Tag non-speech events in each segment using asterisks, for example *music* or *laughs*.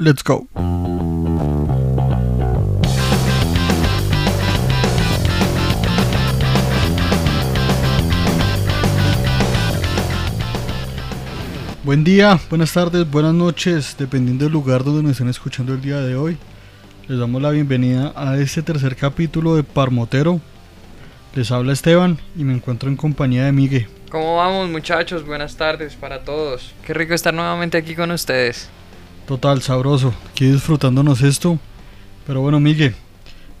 Let's go. Buen día, buenas tardes, buenas noches, dependiendo del lugar donde nos estén escuchando el día de hoy. Les damos la bienvenida a este tercer capítulo de Parmotero. Les habla Esteban y me encuentro en compañía de Miguel. ¿Cómo vamos muchachos? Buenas tardes para todos. Qué rico estar nuevamente aquí con ustedes. Total, sabroso, aquí disfrutándonos esto. Pero bueno, Miguel,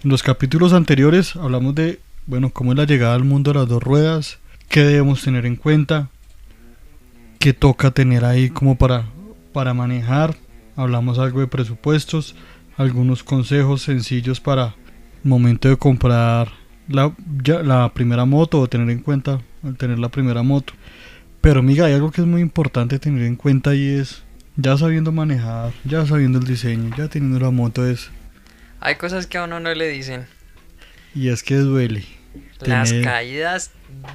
en los capítulos anteriores hablamos de, bueno, cómo es la llegada al mundo de las dos ruedas, qué debemos tener en cuenta, qué toca tener ahí como para, para manejar. Hablamos algo de presupuestos, algunos consejos sencillos para el momento de comprar la, primera moto o tener en cuenta al tener la primera moto. Pero amiga, hay algo que es muy importante tener en cuenta y es ya sabiendo manejar, ya sabiendo el diseño, ya teniendo la moto es Hay cosas que a uno no le dicen. y es que duele. Las Tener- caídas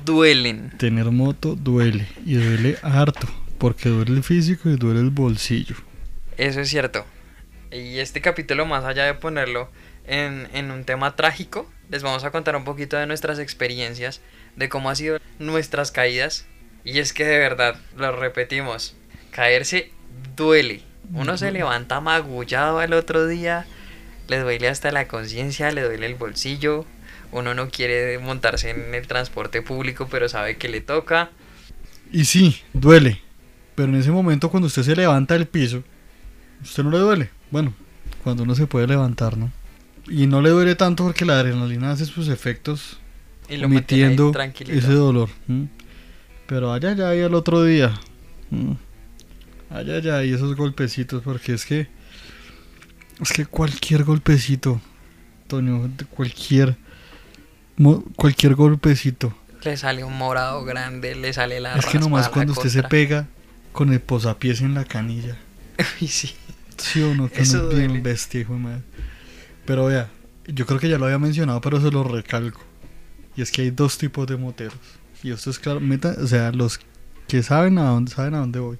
duelen. Tener moto duele y duele harto, porque duele el físico y duele el bolsillo. Eso es cierto. Y este capítulo, más allá de ponerlo en, en un tema trágico, les vamos a contar un poquito de nuestras experiencias, de cómo han sido nuestras caídas. Y es que de verdad, lo repetimos, caerse duele. Uno se levanta magullado al otro día, le duele hasta la conciencia, le duele el bolsillo. Uno no quiere montarse en el transporte público, pero sabe que le toca. Y sí, duele, pero en ese momento cuando usted se levanta del piso, usted no le duele. Bueno, cuando uno se puede levantar, ¿no? Y no le duele tanto porque la adrenalina hace sus efectos Y lo omitiendo ese dolor. Pero allá ya y al otro día. Allá ya y esos golpecitos, porque es que. Es que cualquier golpecito, Toño, cualquier. Cualquier golpecito. Le sale un morado grande, le sale la es que nomás cuando usted se pega con el posapiés en la canilla. *laughs* Uy, sí. Sí o no, que Eso uno es bien bestia, hijo de madre. Pero vea, yo creo que ya lo había mencionado, pero se lo recalco. Y es que hay dos tipos de moteros. Y esto es claro, meta, o sea, los que saben a dónde saben a dónde voy.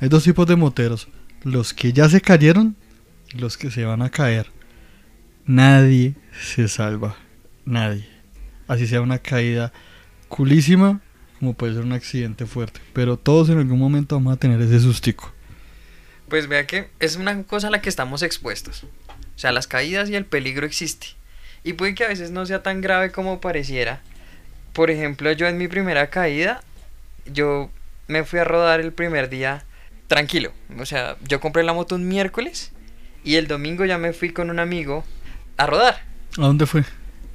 Hay dos tipos de moteros, los que ya se cayeron y los que se van a caer. Nadie se salva, nadie. Así sea una caída culísima, como puede ser un accidente fuerte, pero todos en algún momento vamos a tener ese sustico. Pues vea que es una cosa a la que estamos expuestos. O sea, las caídas y el peligro existe. Y puede que a veces no sea tan grave como pareciera. Por ejemplo, yo en mi primera caída, yo me fui a rodar el primer día tranquilo. O sea, yo compré la moto un miércoles y el domingo ya me fui con un amigo a rodar. ¿A dónde fue?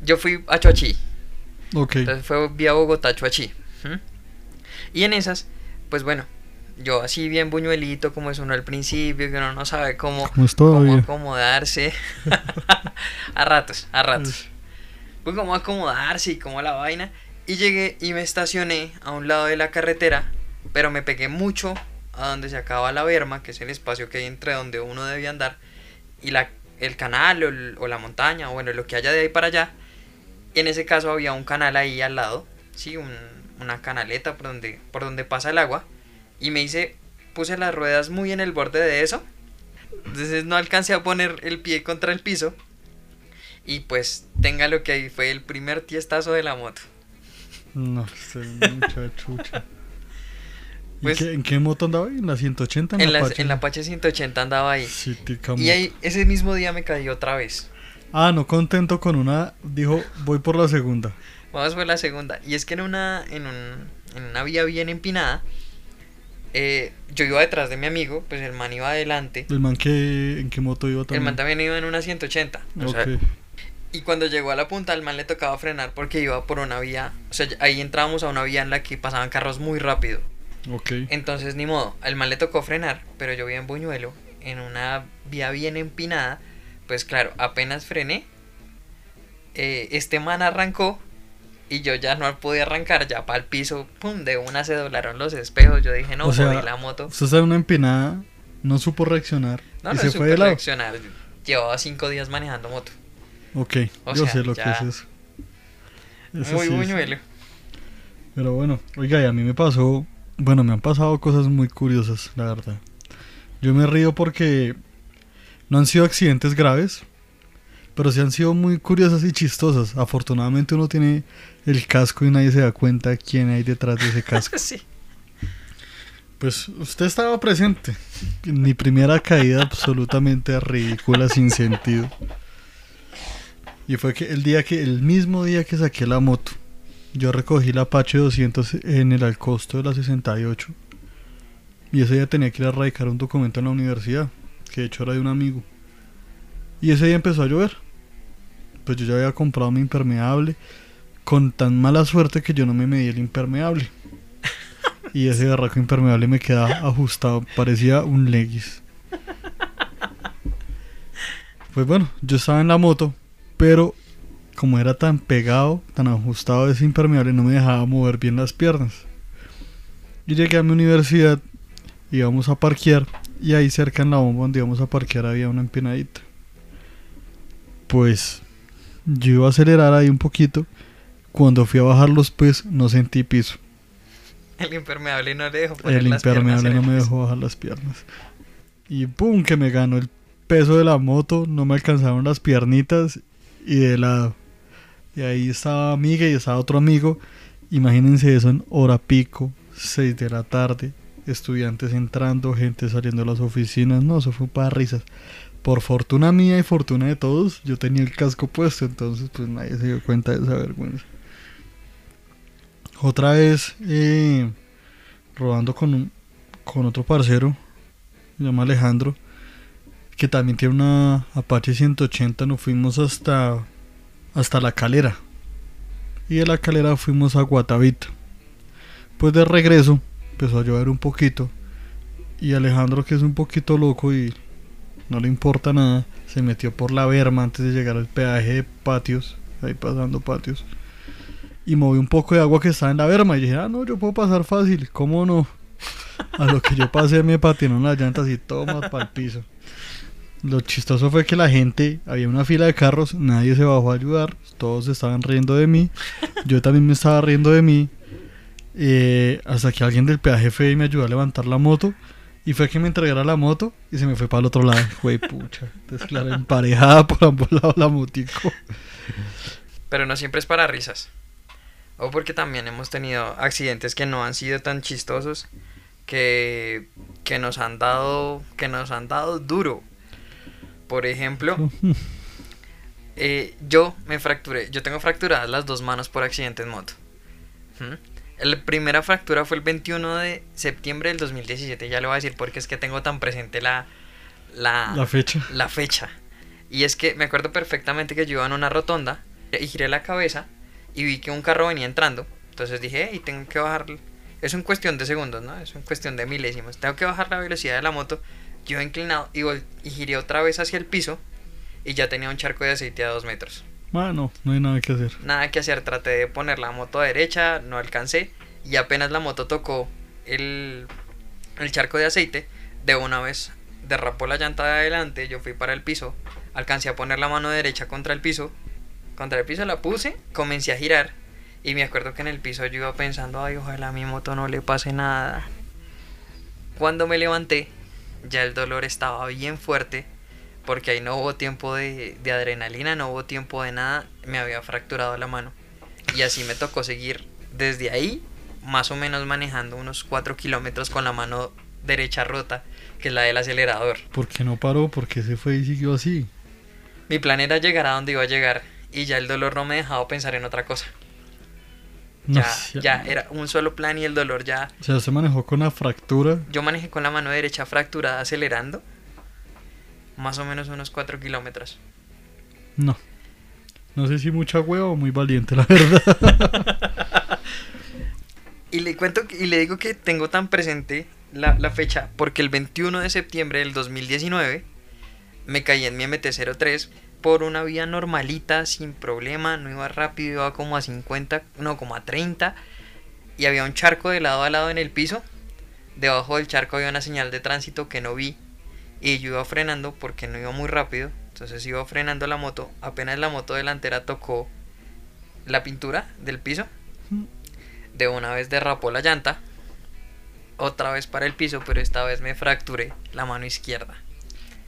Yo fui a Choachí. Ok. Entonces fue vía Bogotá, Chuachi. ¿Mm? Y en esas, pues bueno, yo así bien buñuelito, como es uno al principio, que uno no sabe cómo, ¿Cómo acomodarse. *laughs* a ratos, a ratos. Pues cómo acomodarse y cómo la vaina. Y llegué y me estacioné a un lado de la carretera, pero me pegué mucho a donde se acaba la berma, que es el espacio que hay entre donde uno debe andar, y la, el canal o, la montaña, o bueno, lo que haya de ahí para allá. En ese caso había un canal ahí al lado, sí, un- una canaleta por donde, por donde pasa el agua. Y me hice, puse las ruedas muy en el borde de eso. Entonces no alcancé a poner el pie contra el piso. Y pues tenga lo que ahí fue el primer tiestazo de la moto. No, este mucha chucha. ¿Y Pues- qué- ¿En qué moto andaba? ¿En la 180? En la, Apache? en la Apache 180 andaba ahí. Sí, Y ahí ese mismo día me caí otra vez. Ah, no contento con una, dijo, voy por la segunda. Vamos por la segunda. Y es que en una, en un- en una vía bien empinada, eh, yo iba detrás de mi amigo, pues el man iba adelante. ¿El man que, en qué moto iba El también? man también iba en una 180. o sea, y cuando llegó a la punta, al man le tocaba frenar porque iba por una vía. O sea, ahí entrábamos a una vía en la que pasaban carros muy rápido. Ok. Entonces, ni modo, al man le tocó frenar, pero yo vi en Buñuelo, en una vía bien empinada. Pues claro, apenas frené, eh, este man arrancó y yo ya no podía arrancar, ya para el piso, pum, de una se doblaron los espejos. Yo dije, no, O sea, la moto. Usted en una empinada, no supo reaccionar No, y no se supe fue de lado. reaccionar. Llevaba cinco días manejando moto. Ok, O yo sea, sé lo que es eso. Eso Muy sí es- buñuelo. Pero bueno, oiga, y a mí me pasó, bueno, me han pasado cosas muy curiosas, la verdad. Yo me río porque No han sido accidentes graves, pero sí han sido muy curiosas y chistosas. Afortunadamente uno tiene el casco y nadie se da cuenta quién hay detrás de ese casco. *laughs* sí. Pues usted estaba presente. Mi primera caída absolutamente ridícula, sin sentido. Y fue que el día que, el mismo día que saqué la moto, yo recogí la Apache 200 en el Alcosto de la 68. Y ese día tenía que ir a radicar un documento en la universidad, que de hecho era de un amigo. Y ese día empezó a llover. Pues yo ya había comprado mi impermeable, con tan mala suerte que yo no me medí el impermeable. Y ese barraco impermeable me quedaba ajustado, parecía un leggis. Pues bueno, yo estaba en la moto, pero como era tan pegado, tan ajustado ese impermeable, no me dejaba mover bien las piernas. Y llegué a mi universidad, íbamos a parquear, y ahí cerca en la bomba donde íbamos a parquear había una empinadita. Pues yo iba a acelerar ahí un poquito. Cuando fui a bajar los pies, no sentí piso. El impermeable no le dejó poner El las impermeable no me dejó bajar las piernas. Y pum, que me ganó el peso de la moto, no me alcanzaron las piernitas y de lado. Y ahí estaba amiga y estaba otro amigo. Imagínense eso en hora pico, 6 de la tarde, estudiantes entrando, gente saliendo de las oficinas. No, eso fue para risas. Por fortuna mía y fortuna de todos, yo tenía el casco puesto, entonces pues nadie se dio cuenta de esa vergüenza. Otra vez, eh, rodando con, un- con otro parcero, se llama Alejandro, que también tiene una Apache 180, nos fuimos hasta, hasta la calera. Y de la calera fuimos a Guatavita. Pues de regreso empezó a llover un poquito. Y Alejandro, que es un poquito loco y no le importa nada, se metió por la berma antes de llegar al peaje de patios, ahí pasando patios. Y movió un poco de agua que estaba en la berma. Y dije, ah, no, yo puedo pasar fácil, ¿cómo no? A lo que yo pasé me patinaron las llantas y toma para el piso. Lo chistoso fue que la gente, había una fila de carros, nadie se bajó a ayudar, todos se estaban riendo de mí, *laughs* yo también me estaba riendo de mí, eh, hasta que alguien del peaje fue y me ayudó a levantar la moto, y fue que me entregara la moto y se me fue para el otro lado, *laughs* fue pucha, entonces claro, emparejada por ambos lados la motico. Pero no siempre es para risas. O porque también hemos tenido accidentes que no han sido tan chistosos que, que nos han dado que nos han dado duro. Por ejemplo, *laughs* eh, yo me fracturé, yo tengo fracturadas las dos manos por accidente en moto. ¿Mm? La primera fractura fue el 21 de septiembre del 2017, ya le voy a decir porque es que tengo tan presente la, la, La fecha. la fecha. Y es que me acuerdo perfectamente que yo iba en una rotonda y giré la cabeza y vi que un carro venía entrando. Entonces dije, hey, tengo que bajar. Es en cuestión de segundos, ¿no? Es en cuestión de milésimos. Tengo que bajar la velocidad de la moto. Yo inclinado y, giré otra vez hacia el piso y ya tenía un charco de aceite a dos metros. Bueno, no hay nada que hacer. Nada que hacer, traté de poner la moto derecha, no alcancé. Y apenas la moto tocó el, el charco de aceite, de una vez derrapó la llanta de adelante, yo fui para el piso, alcancé a poner la mano derecha contra el piso, contra el piso la puse, comencé a girar. Y me acuerdo que en el piso yo iba pensando, ay, ojalá a mi moto no le pase nada. Cuando me levanté, ya el dolor estaba bien fuerte, porque ahí no hubo tiempo de, de adrenalina, no hubo tiempo de nada, me había fracturado la mano. Y así me tocó seguir desde ahí, más o menos manejando unos 4 kilómetros con la mano derecha rota, que es la del acelerador. ¿Por qué no paró? ¿Por qué se fue y siguió así? Mi plan era llegar a donde iba a llegar, y ya el dolor no me dejaba pensar en otra cosa. No Ya, ya era un solo plan y el dolor ya O sea, se manejó con una fractura. Yo manejé con la mano derecha fracturada acelerando. Más o menos unos 4 kilómetros. No. No sé si mucha hueva o muy valiente, la verdad. *laughs* Y le cuento y le digo que tengo tan presente la, la fecha porque el 21 de septiembre del 2019 me caí en mi MT-03 por una vía normalita, sin problema, no iba rápido, iba como a 50, no, como a 30 y había un charco de lado a lado en el piso. Debajo del charco había una señal de tránsito que no vi y yo iba frenando porque no iba muy rápido, entonces iba frenando la moto, apenas la moto delantera tocó la pintura del piso, de una vez derrapó la llanta, otra vez para el piso, pero esta vez me fracturé la mano izquierda.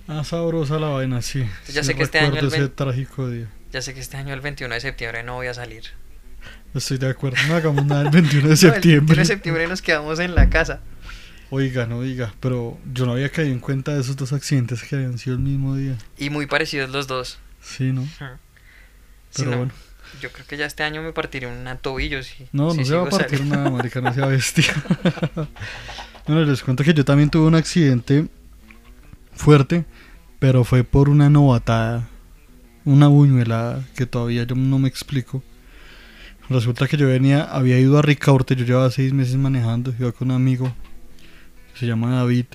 Ah, sabrosa la vaina, sí. ya Sí sé que este año el ese ven- trágico día. Ya sé que este año el 21 de septiembre no voy a salir. Estoy de acuerdo. No hagamos *laughs* nada el 21 de No, el septiembre. 21 de septiembre nos quedamos en la casa. Oiga, no diga, pero yo no había caído en cuenta de esos dos accidentes que habían sido el mismo día. Y muy parecidos los dos. Sí, ¿no? Sí, Pero no, bueno. Yo creo que ya este año me partiré un tobillo. Si, No, si no se va a partir saliendo. nada, marica, no sea bestia. *laughs* bueno, les cuento que yo también tuve un accidente fuerte, pero fue por una novatada, una buñuelada que todavía yo no me explico. Resulta que yo venía, había ido a Ricaurte, yo llevaba seis meses manejando, iba con un amigo, se llama David.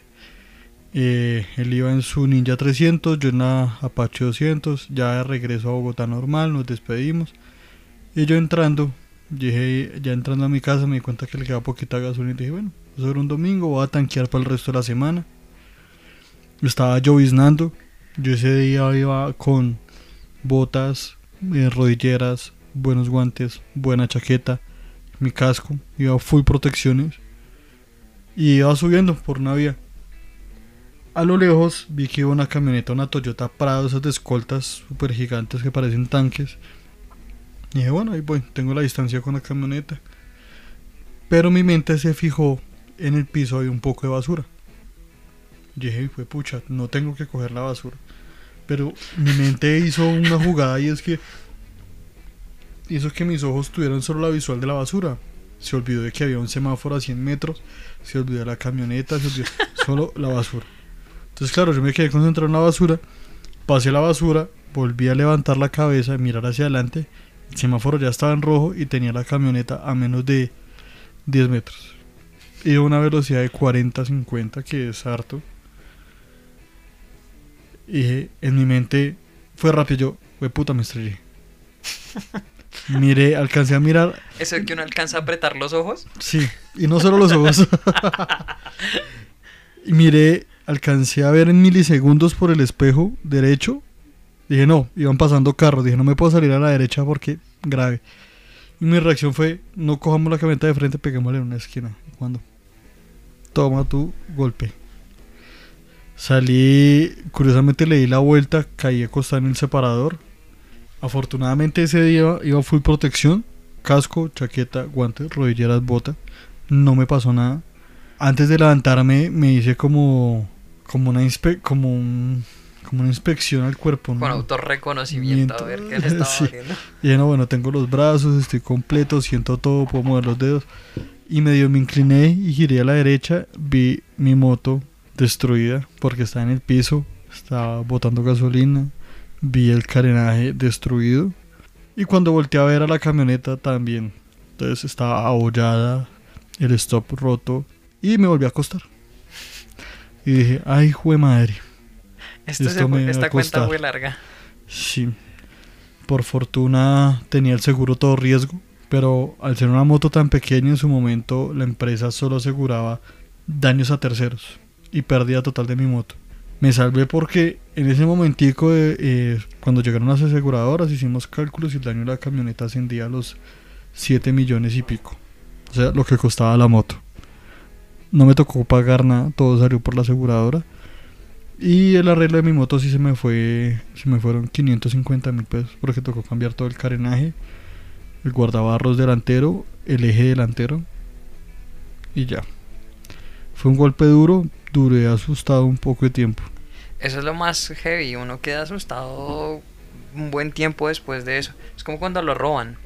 Eh, él iba en su Ninja 300, yo en la Apache 200, ya de regreso a Bogotá normal, nos despedimos. Y yo entrando, dije, ya entrando a mi casa me di cuenta que le quedaba poquita gasolina y dije, bueno, eso era un domingo, voy a tanquear para el resto de la semana. Estaba lloviznando, yo ese día iba con botas, eh, rodilleras, buenos guantes, buena chaqueta, mi casco, iba full protecciones y iba subiendo por una vía. A lo lejos vi que iba una camioneta, una Toyota Prado, esas de escoltas super gigantes que parecen tanques. Y dije, bueno, ahí voy, tengo la distancia con la camioneta. Pero mi mente se fijó en el piso, había un poco de basura. Y dije, fue pucha, no tengo que coger la basura. Pero mi mente hizo una jugada y es que hizo que mis ojos tuvieran solo la visual de la basura. Se olvidó de que había un semáforo a 100 metros, se olvidó de la camioneta, se olvidó *laughs* solo la basura. Entonces, claro, yo me quedé concentrado en la basura, pasé la basura, volví a levantar la cabeza, mirar hacia adelante, el semáforo ya estaba en rojo y tenía la camioneta a menos de 10 metros. Y a una velocidad de 40-50, que es harto. Y dije, en mi mente fue rápido, yo, fue puta, me estrellé. *laughs* Miré, alcancé a mirar Eso de que uno alcanza a apretar los ojos. Sí, y no solo los ojos. *laughs* y miré, alcancé a ver en milisegundos por el espejo derecho. Dije, no, iban pasando carros. Dije, no me puedo salir a la derecha porque grave. Y mi reacción fue, no cojamos la camioneta de frente, peguémosle en una esquina. Cuando toma tu golpe. Salí, curiosamente le di la vuelta, caí acostado en el separador. Afortunadamente ese día iba full protección, casco, chaqueta, guantes, rodilleras, bota. No me pasó nada. Antes de levantarme me hice como como una inspe como un como una inspección al cuerpo, ¿no? Con autorreconocimiento. A ver qué le estaba *laughs* Sí. Y no, bueno, tengo los brazos, estoy completo, siento todo, puedo mover los dedos. Y medio me incliné y giré a la derecha, vi mi moto destruida porque estaba en el piso, estaba botando gasolina, vi el carenaje destruido. Y cuando volteé a ver a la camioneta también, entonces estaba abollada, el stop roto y me volví a acostar. Y dije, ay, jue madre. Esto me esta cuenta fue larga. Sí. Por fortuna tenía el seguro todo riesgo, pero al ser una moto tan pequeña en su momento, la empresa solo aseguraba daños a terceros y pérdida total de mi moto. Me salvé porque en ese momentico, eh, cuando llegaron las aseguradoras, hicimos cálculos y el daño de la camioneta ascendía a los 7 millones y pico. O sea, lo que costaba la moto. No me tocó pagar nada, todo salió por la aseguradora. Y el arreglo de mi moto sí se me fue, se me fueron 550 mil pesos porque tocó cambiar todo el carenaje, el guardabarros delantero, el eje delantero y ya. Fue un golpe duro, duré asustado un poco de tiempo. Eso es lo más heavy. Uno queda asustado un buen tiempo después de eso. Es como cuando lo roban.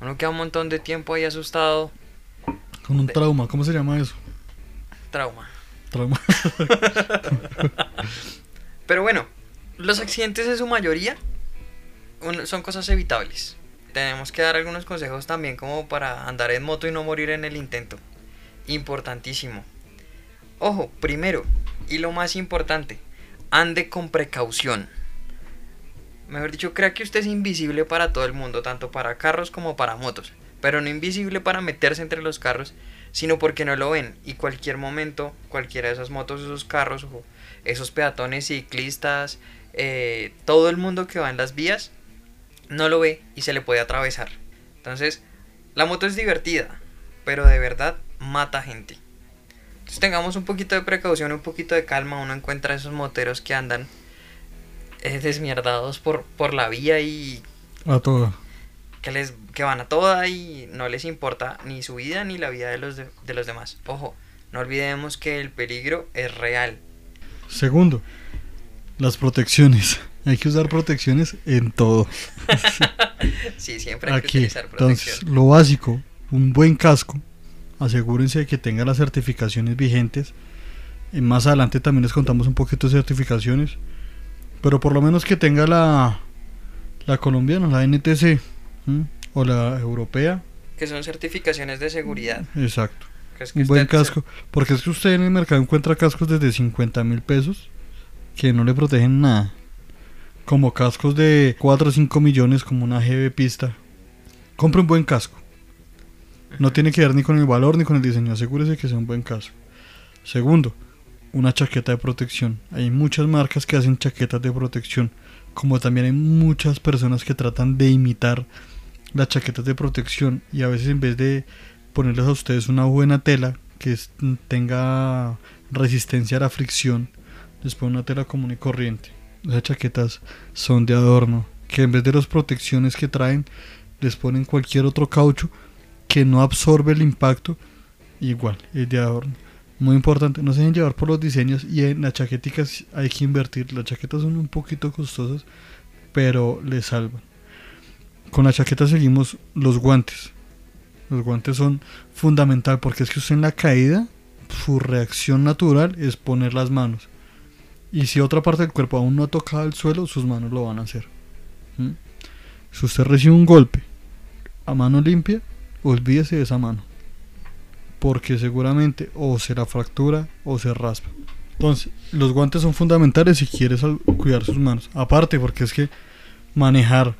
Uno queda un montón de tiempo ahí asustado. Con un De- trauma, ¿cómo se llama eso? Trauma. Trauma. *laughs* Pero bueno, los accidentes en su mayoría son cosas evitables. Tenemos que dar algunos consejos también como para andar en moto y no morir en el intento. Importantísimo. Ojo, primero, y lo más importante, ande con precaución. Mejor dicho, crea que usted es invisible para todo el mundo, tanto para carros como para motos. Pero no invisible para meterse entre los carros, sino porque no lo ven. Y cualquier momento, cualquiera de esas motos, esos carros, o esos peatones, ciclistas, eh, todo el mundo que va en las vías, no lo ve y se le puede atravesar. Entonces, la moto es divertida, pero de verdad mata gente. Entonces tengamos un poquito de precaución, un poquito de calma. Uno encuentra esos moteros que andan eh, desmierdados por, por la vía y A toda. que les que van a toda y no les importa ni su vida ni la vida de los de, de los demás. Ojo, no olvidemos que el peligro es real. Segundo, las protecciones. Hay que usar protecciones en todo. *laughs* Sí, siempre hay que Aquí, utilizar protección. entonces, lo básico, un buen casco. Asegúrense de que tenga las certificaciones vigentes. Y más adelante también les contamos un poquito de certificaciones. Pero por lo menos que tenga la, la colombiana, la NTC. ¿m? O la europea. que son certificaciones de seguridad. Exacto. que es que Un buen se- casco. Porque es que usted en el mercado encuentra cascos desde 50 mil pesos que no le protegen nada. Como cascos de 4 o 5 millones, como una GB pista. Compre un buen casco. No tiene que ver ni con el valor ni con el diseño. Asegúrese que sea un buen casco. Segundo, una chaqueta de protección. Hay muchas marcas que hacen chaquetas de protección. Como también hay muchas personas que tratan de imitar las chaquetas de protección. Y a veces en vez de ponerles a ustedes una buena tela que tenga resistencia a la fricción, les ponen una tela común y corriente. Esas chaquetas son de adorno, que en vez de las protecciones que traen, les ponen cualquier otro caucho que no absorbe el impacto, igual, es de adorno. Muy importante, no se dejen llevar por los diseños y en las chaqueticas hay que invertir. Las chaquetas son un poquito costosas, pero les salvan. Con la chaqueta seguimos los guantes. Los guantes son fundamental porque es que usted en la caída, su reacción natural es poner las manos. Y si otra parte del cuerpo aún no ha tocado el suelo, sus manos lo van a hacer. ¿Mm? Si usted recibe un golpe a mano limpia, olvídese de esa mano. Porque seguramente o se la fractura o se raspa. Entonces, los guantes son fundamentales si quieres cuidar sus manos. Aparte, porque es que manejar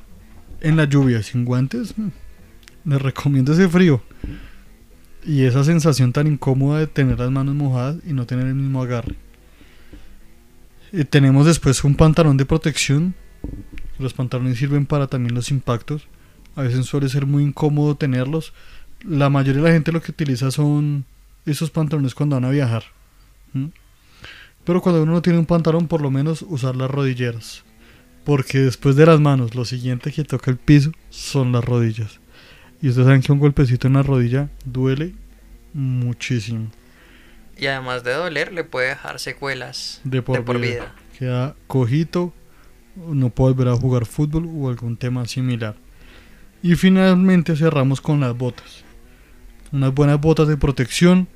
en la lluvia sin guantes, mm, les recomiendo ese frío. Y esa sensación tan incómoda de tener las manos mojadas y no tener el mismo agarre. Eh, tenemos después un pantalón de protección. Los pantalones sirven para también los impactos. A veces suele ser muy incómodo tenerlos. La mayoría de la gente lo que utiliza son esos pantalones cuando van a viajar. Pero cuando uno no tiene un pantalón, por lo menos usar las rodilleras. Porque después de las manos, lo siguiente que toca el piso son las rodillas. Y ustedes saben que un golpecito en la rodilla duele muchísimo. Y además de doler, le puede dejar secuelas De por, vida. vida. Queda cojito, no puede volver a jugar fútbol o algún tema similar. Y finalmente cerramos con las botas. Unas buenas botas de protección.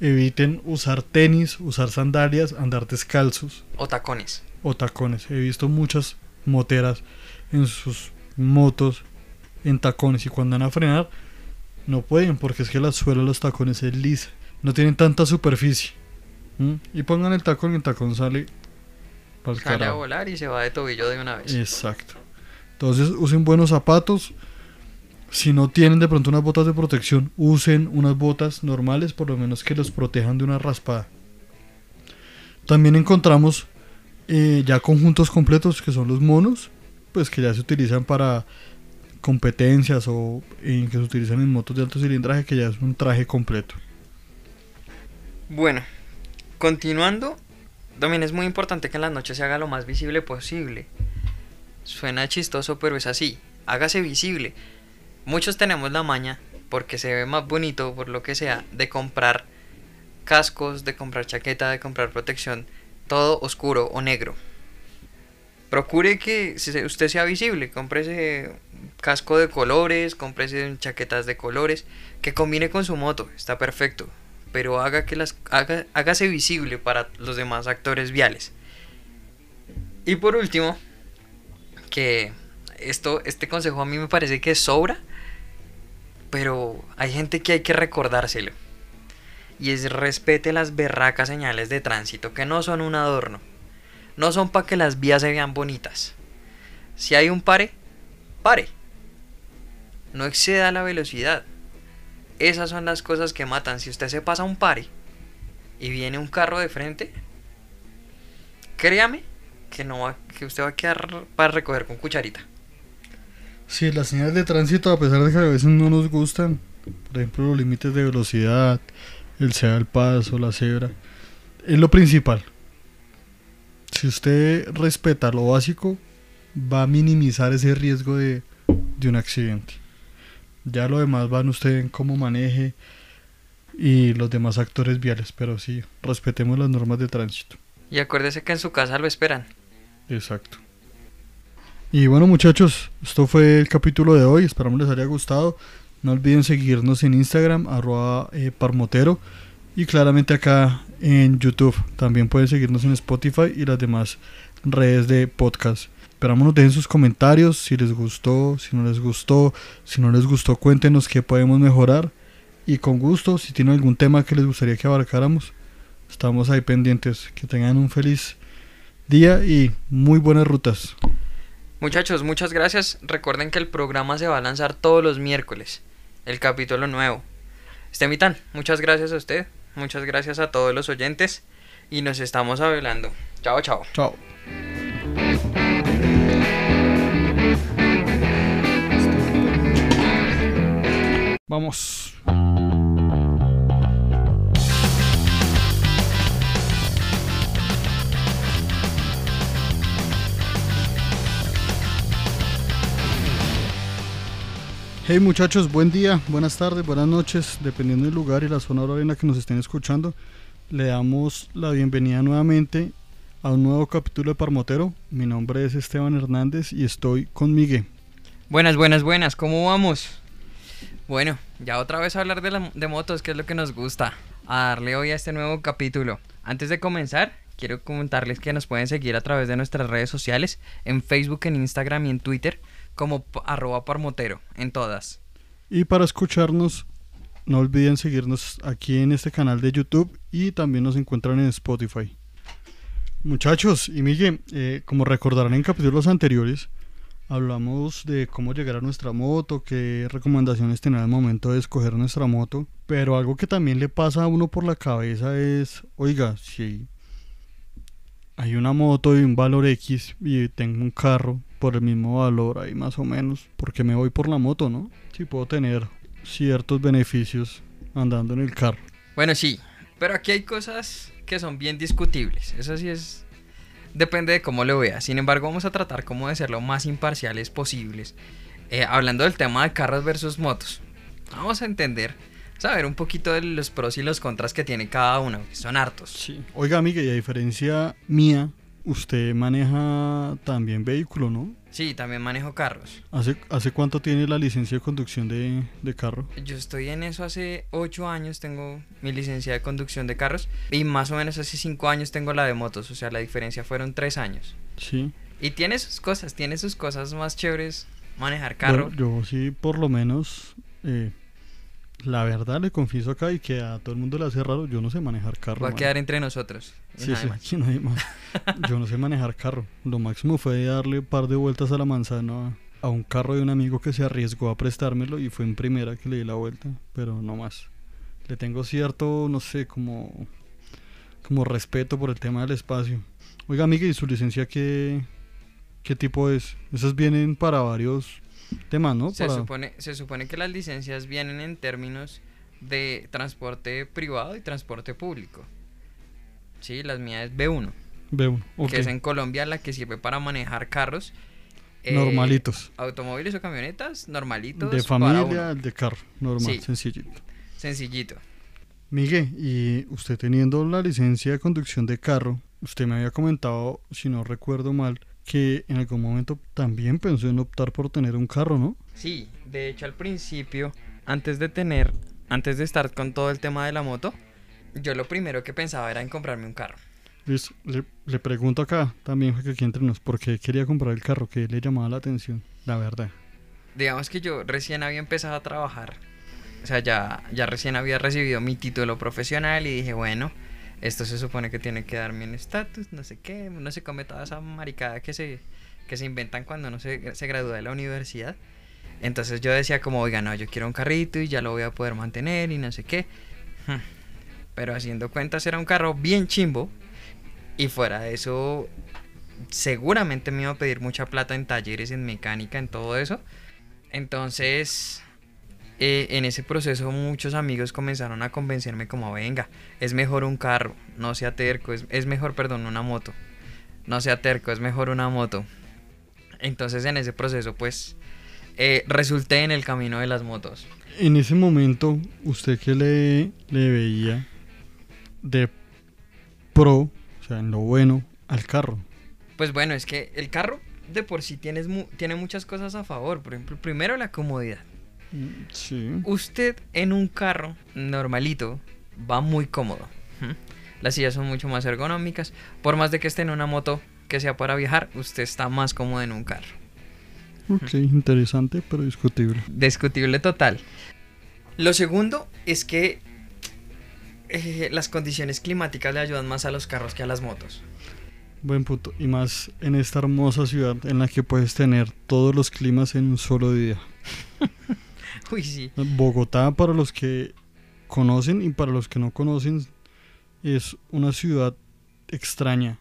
Eviten usar tenis, usar sandalias, andar descalzos O tacones. o tacones. He visto muchas moteras en sus motos en tacones y cuando van a frenar no pueden porque es que la suela de los tacones es lisa. No tienen tanta superficie. ¿m? Y pongan el tacón y el tacón sale Sale a volar y se va de tobillo de una vez. Exacto. Entonces usen buenos zapatos. Si no tienen de pronto unas botas de protección, usen unas botas normales, por lo menos que los protejan de una raspada. También encontramos eh, ya conjuntos completos que son los monos, pues que ya se utilizan para competencias o eh, que se utilizan en motos de alto cilindraje, que ya es un traje completo. Bueno, continuando, también es muy importante que en las noches se haga lo más visible posible. Suena chistoso, pero es así. Hágase visible. Muchos tenemos la maña, porque se ve más bonito, por lo que sea, de comprar cascos, de comprar chaqueta, de comprar protección, todo oscuro o negro. Procure que usted sea visible, cómprese casco de colores, cómprese chaquetas de colores, que combine con su moto, está perfecto pero haga que las haga, hágase visible para los demás actores viales. Y por último, que esto este consejo a mí me parece que sobra, pero hay gente que hay que recordárselo. Y es respete las berracas señales de tránsito que no son un adorno. No son para que las vías se vean bonitas. Si hay un pare, pare. No exceda la velocidad. Esas son las cosas que matan. Si usted se pasa un pare y viene un carro de frente, créame que no va, que usted va a quedar para recoger con cucharita. Sí, las señales de tránsito, a pesar de que a veces no nos gustan, por ejemplo, los límites de velocidad, el sea el paso, la cebra. Es lo principal. Si usted respeta lo básico, va a minimizar ese riesgo de, de un accidente. Ya lo demás van usted en cómo maneje y los demás actores viales, pero sí, respetemos las normas de tránsito. Y acuérdese que en su casa lo esperan. Exacto. Y bueno muchachos, esto fue el capítulo de hoy, esperamos les haya gustado. No olviden seguirnos en Instagram, arroba eh, parmotero. Y claramente acá en YouTube. También pueden seguirnos en Spotify y las demás redes de podcast. Esperamos nos dejen sus comentarios, si les gustó, si no les gustó, si no les gustó, cuéntenos qué podemos mejorar. Y con gusto, si tienen algún tema que les gustaría que abarcáramos, estamos ahí pendientes. Que tengan un feliz día y muy buenas rutas. Muchachos, muchas gracias. Recuerden que el programa se va a lanzar todos los miércoles. El capítulo nuevo. Estemitán, muchas gracias a usted. Muchas gracias a todos los oyentes. Y nos estamos hablando. Chao, chao. Chao. Vamos. Hey muchachos, buen día, buenas tardes, buenas noches, dependiendo del lugar y la zona horaria en la que nos estén escuchando. Le damos la bienvenida nuevamente a un nuevo capítulo de Parmotero. Mi nombre es Esteban Hernández y estoy con Miguel. Buenas, buenas, buenas, ¿cómo vamos? Bueno, ya otra vez a hablar de, la- de motos, que es lo que nos gusta. A darle hoy a este nuevo capítulo. Antes de comenzar, quiero comentarles que nos pueden seguir a través de nuestras redes sociales, en Facebook, en Instagram y en Twitter, como arroba parmotero, en todas. Y para escucharnos, no olviden seguirnos aquí en este canal de YouTube y también nos encuentran en Spotify. Muchachos, y Miguel, eh, como recordarán en capítulos anteriores, hablamos de cómo llegar a nuestra moto, qué recomendaciones tener al momento de escoger nuestra moto, pero algo que también le pasa a uno por la cabeza es, oiga, si hay una moto de un valor X y tengo un carro por el mismo valor ahí más o menos, porque me voy por la moto, ¿no? Si puedo tener ciertos beneficios andando en el carro. Bueno, sí, pero aquí hay cosas que son bien discutibles. Eso sí es. Depende de cómo lo veas. Sin embargo, vamos a tratar como de ser lo más imparciales posibles. Eh, hablando del tema de carros versus motos. Vamos a entender, saber un poquito de los pros y los contras que tiene cada uno, que son hartos. Sí. Oiga, Miguel, y a diferencia mía, usted maneja también vehículo, ¿no? Sí, también manejo carros. ¿Hace, hace cuánto tiene la licencia de conducción de, de carro? Yo estoy en eso hace 8 años, tengo mi licencia de conducción de carros. Y más o menos hace 5 años tengo la de motos, o sea, la diferencia fueron 3 años. Sí. Y tiene sus cosas, tiene sus cosas más chéveres manejar carro. Bueno, yo sí, por lo menos, eh, la verdad le confieso acá y que a todo el mundo le hace raro, yo no sé manejar carro. Va a quedar entre nosotros. Sí, sí, más. más. *laughs* Yo no sé manejar carro. Lo máximo fue darle un par de vueltas a la manzana a, a un carro de un amigo que se arriesgó a prestármelo y fue en primera que le di la vuelta, pero no más. Le tengo cierto, no sé, como, como respeto por el tema del espacio. Oiga, amiga, ¿y su licencia qué, qué tipo es? Esas vienen para varios temas, ¿no? Se, Para- supone, se supone que las licencias vienen en términos de transporte privado y transporte público. Sí, las mías es B1, B1, ok. que es en Colombia la que sirve para manejar carros. eh, Normalitos. Automóviles o camionetas normalitos. De familia, de carro, normal, Sí. sencillito. Sencillito. Miguel, y usted teniendo la licencia de conducción de carro, usted me había comentado, si no recuerdo mal, que en algún momento también pensó en optar por tener un carro, ¿no? Sí, de hecho al principio, antes de tener, antes de estar con todo el tema de la moto, yo lo primero que pensaba era en comprarme un carro. Listo, le, le pregunto acá también, que aquí entre nos, ¿por qué quería comprar el carro? que le llamaba la atención? La verdad. Digamos que yo recién había empezado a trabajar. O sea, ya, ya recién había recibido mi título profesional y dije, bueno, esto se supone que tiene que darme un estatus, no sé qué, no se come toda esa maricada que se, que se inventan cuando uno se, se gradúa de la universidad. Entonces yo decía como, oiga, no, yo quiero un carrito y ya lo voy a poder mantener y no sé qué. Hmm. Pero haciendo cuentas era un carro bien chimbo. Y fuera de eso, seguramente me iba a pedir mucha plata en talleres, en mecánica, en todo eso. Entonces, eh, en ese proceso muchos amigos comenzaron a convencerme como, venga, es mejor un carro, no sea terco, es, es mejor, perdón, una moto. No sea terco, es mejor una moto. Entonces en ese proceso pues eh, resulté en el camino de las motos. En ese momento, ¿usted qué le, le veía de pro, o sea, en lo bueno, al carro? Pues bueno, es que el carro de por sí tienes mu- tiene muchas cosas a favor. Por ejemplo, primero la comodidad. Sí. Usted en un carro normalito va muy cómodo. Las sillas son mucho más ergonómicas. Por más de que esté en una moto que sea para viajar, usted está más cómodo en un carro. Ok, interesante, pero discutible. Discutible total. Lo segundo es que eh, las condiciones climáticas le ayudan más a los carros que a las motos. Buen punto. Y más en esta hermosa ciudad en la que puedes tener todos los climas en un solo día. *laughs* *laughs* Bogotá, para los que conocen y para los que no conocen, es una ciudad extraña.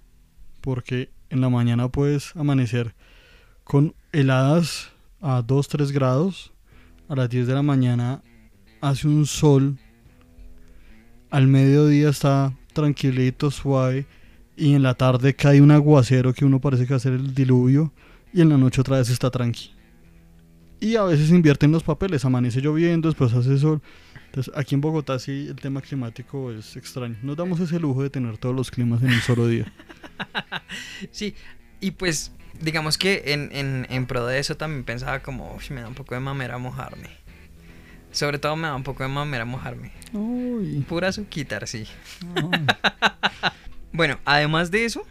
Porque en la mañana puedes amanecer con heladas a 2-3 grados. A las 10 de la mañana hace un sol. Al mediodía está tranquilito, suave. Y en la tarde cae un aguacero que uno parece que va a ser el diluvio. Y en la noche otra vez está tranqui. Y a veces invierten los papeles, amanece lloviendo, después hace sol. Entonces, aquí en Bogotá sí el tema climático es extraño. Nos damos ese lujo de tener todos los climas en un solo día. *laughs* Sí, y pues digamos que en, en, en pro de eso también pensaba como, "Uy, me da un poco de mamera mojarme. Sobre todo me da un poco de mamera mojarme. Uy, Pura quitar sí. *laughs* Bueno, además de eso,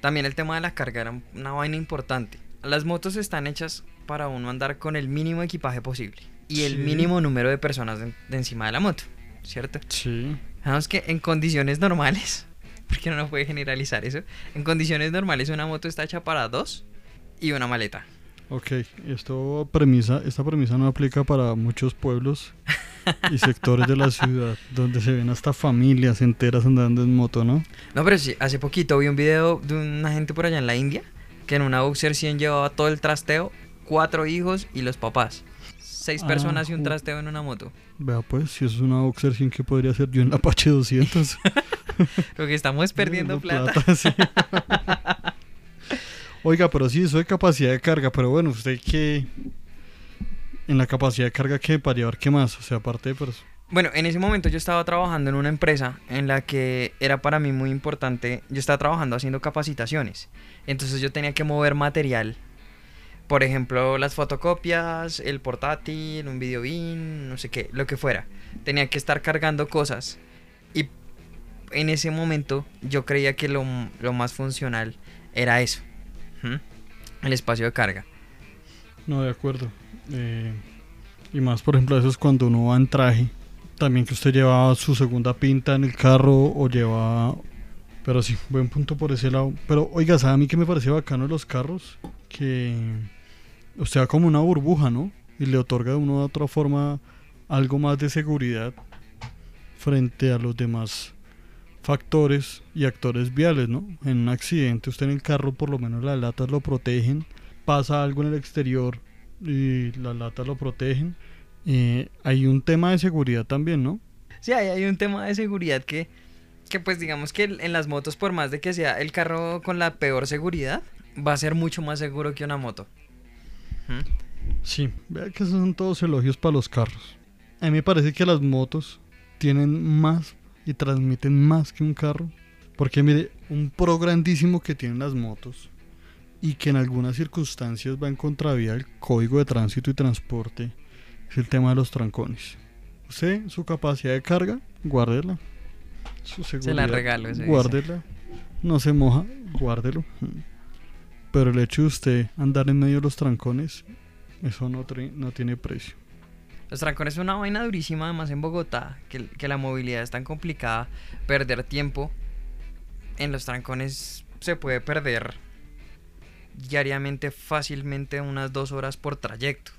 también el tema de la carga era una vaina importante. Las motos están hechas para uno andar con el mínimo equipaje posible y el Sí. mínimo número de personas de, de encima de la moto, ¿cierto? Sí. Sabemos que en condiciones normales, *laughs* porque no nos puede generalizar eso, en condiciones normales una moto está hecha para dos y una maleta. Ok, esto premisa, esta premisa no aplica para muchos pueblos y sectores de la *laughs* ciudad donde se ven hasta familias enteras andando en moto, ¿no? No, pero sí, hace poquito vi un video de una gente por allá en la India que en una Boxer 100 llevaba todo el trasteo, cuatro hijos y los papás. Seis Ah, personas y un trasteo en una moto. Vea pues, si es una Boxer 100 que podría ser yo en la Apache 200. Lo *laughs* que estamos perdiendo Perdiendo plata. sí. *laughs* Oiga, pero sí, eso de capacidad de carga, pero bueno, usted que en la capacidad de carga que para llevar qué más, o sea, aparte de pues, Bueno, en ese momento yo estaba trabajando en una empresa en la que era para mí muy importante. Yo estaba trabajando haciendo capacitaciones. Entonces yo tenía que mover material. Por ejemplo, las fotocopias, el portátil, un video bin, no sé qué, lo que fuera. Tenía que estar cargando cosas. Y en ese momento yo creía que lo, lo más funcional era eso. ¿m? El espacio de carga. no, de acuerdo. Eh, y más, por ejemplo, eso es cuando uno va en traje. También que usted lleva su segunda pinta en el carro o lleva... Pero sí, buen punto por ese lado. Pero oiga, ¿sabe a mí que me parece bacano de los carros? Que usted va como una burbuja, ¿no? Y le otorga de una u otra forma algo más de seguridad frente a los demás factores y actores viales, ¿no? En un accidente, usted en el carro por lo menos las latas lo protegen, pasa algo en el exterior y las latas lo protegen. Eh, hay un tema de seguridad también, ¿no? Sí, ahí hay un tema de seguridad que, que pues digamos que en las motos, por más de que sea el carro con la peor seguridad, va a ser mucho más seguro que una moto. Sí, vea que esos son todos elogios para los carros. A mí me parece que las motos tienen más y transmiten más que un carro. Porque mire, un pro grandísimo que tienen las motos y que en algunas circunstancias va en contravía del código de tránsito y transporte es el tema de los trancones. Usted, su capacidad de carga, guárdela. Su Se la seguridad, regalo. Guárdela. No se moja, guárdelo. Pero el hecho de usted andar en medio de los trancones, eso no, tiene precio. Los trancones son una vaina durísima, además en Bogotá, que, que la movilidad es tan complicada, perder tiempo en los trancones se puede perder diariamente fácilmente unas dos horas por trayecto.